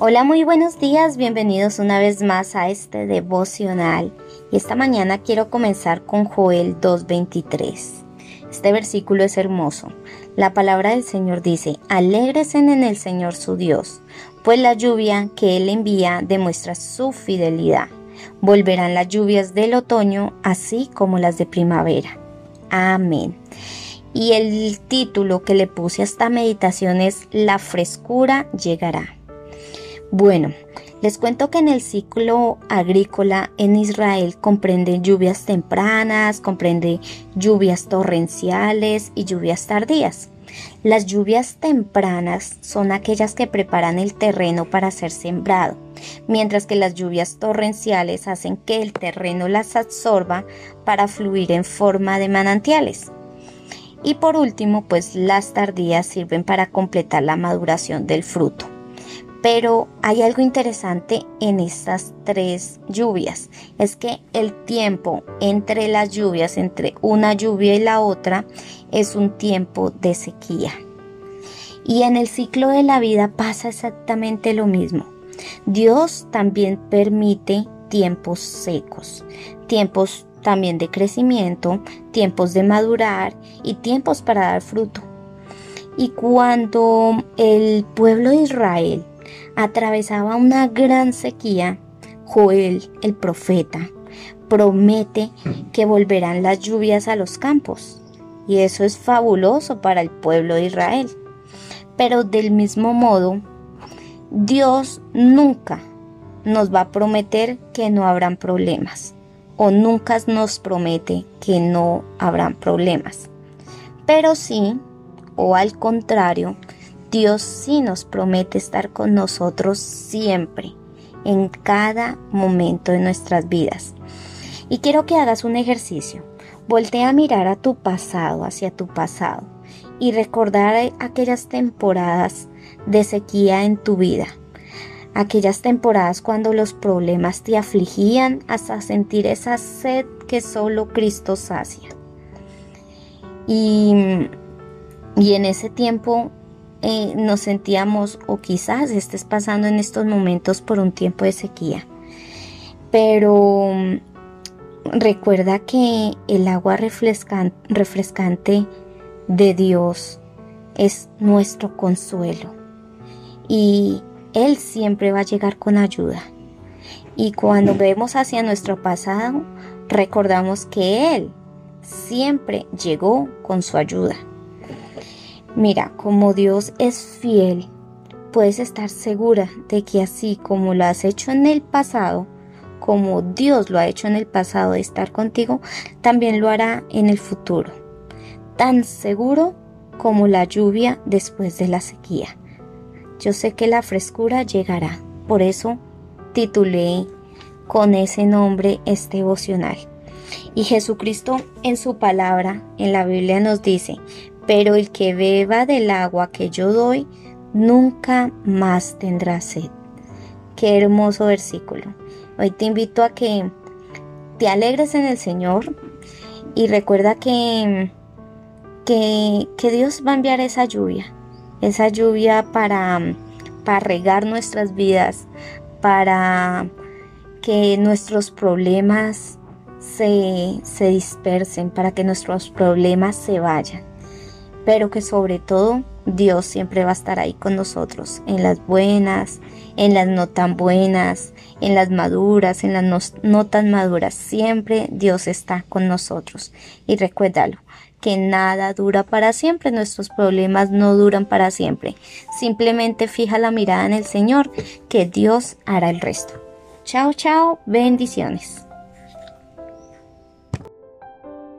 Hola, muy buenos días, bienvenidos una vez más a este devocional. Y esta mañana quiero comenzar con Joel 2.23. Este versículo es hermoso. La palabra del Señor dice, alégresen en el Señor su Dios, pues la lluvia que Él envía demuestra su fidelidad. Volverán las lluvias del otoño, así como las de primavera. Amén. Y el título que le puse a esta meditación es La frescura llegará. Bueno, les cuento que en el ciclo agrícola en Israel comprende lluvias tempranas, comprende lluvias torrenciales y lluvias tardías. Las lluvias tempranas son aquellas que preparan el terreno para ser sembrado, mientras que las lluvias torrenciales hacen que el terreno las absorba para fluir en forma de manantiales. Y por último, pues las tardías sirven para completar la maduración del fruto. Pero hay algo interesante en estas tres lluvias, es que el tiempo entre las lluvias, entre una lluvia y la otra, es un tiempo de sequía. Y en el ciclo de la vida pasa exactamente lo mismo. Dios también permite tiempos secos, tiempos también de crecimiento, tiempos de madurar y tiempos para dar fruto. Y cuando el pueblo de Israel atravesaba una gran sequía, Joel, el profeta, promete que volverán las lluvias a los campos. Y eso es fabuloso para el pueblo de Israel. Pero del mismo modo, Dios nunca nos va a prometer que no habrán problemas. O nunca nos promete que no habrán problemas. Pero sí, o al contrario, Dios sí nos promete estar con nosotros siempre, en cada momento de nuestras vidas. Y quiero que hagas un ejercicio. Voltea a mirar a tu pasado, hacia tu pasado, y recordar aquellas temporadas de sequía en tu vida. Aquellas temporadas cuando los problemas te afligían hasta sentir esa sed que solo Cristo sacia. Y, y en ese tiempo eh, nos sentíamos o quizás estés pasando en estos momentos por un tiempo de sequía. Pero mm, recuerda que el agua refrescante de Dios es nuestro consuelo y Él siempre va a llegar con ayuda. Y cuando vemos hacia nuestro pasado, recordamos que Él siempre llegó con su ayuda. Mira, como Dios es fiel, puedes estar segura de que así como lo has hecho en el pasado, como Dios lo ha hecho en el pasado de estar contigo, también lo hará en el futuro. Tan seguro como la lluvia después de la sequía. Yo sé que la frescura llegará. Por eso titulé con ese nombre este devocional. Y Jesucristo en su palabra, en la Biblia nos dice, pero el que beba del agua que yo doy, nunca más tendrá sed. Qué hermoso versículo. Hoy te invito a que te alegres en el Señor y recuerda que, que, Dios va a enviar esa lluvia, esa lluvia para, para regar nuestras vidas, para que nuestros problemas se, se dispersen, para que nuestros problemas se vayan pero que sobre todo Dios siempre va a estar ahí con nosotros, en las buenas, en las no tan buenas, en las maduras, en las no, tan maduras. Siempre Dios está con nosotros. Y recuérdalo, que nada dura para siempre, nuestros problemas no duran para siempre. Simplemente fija la mirada en el Señor, que Dios hará el resto. Chao, chao, bendiciones.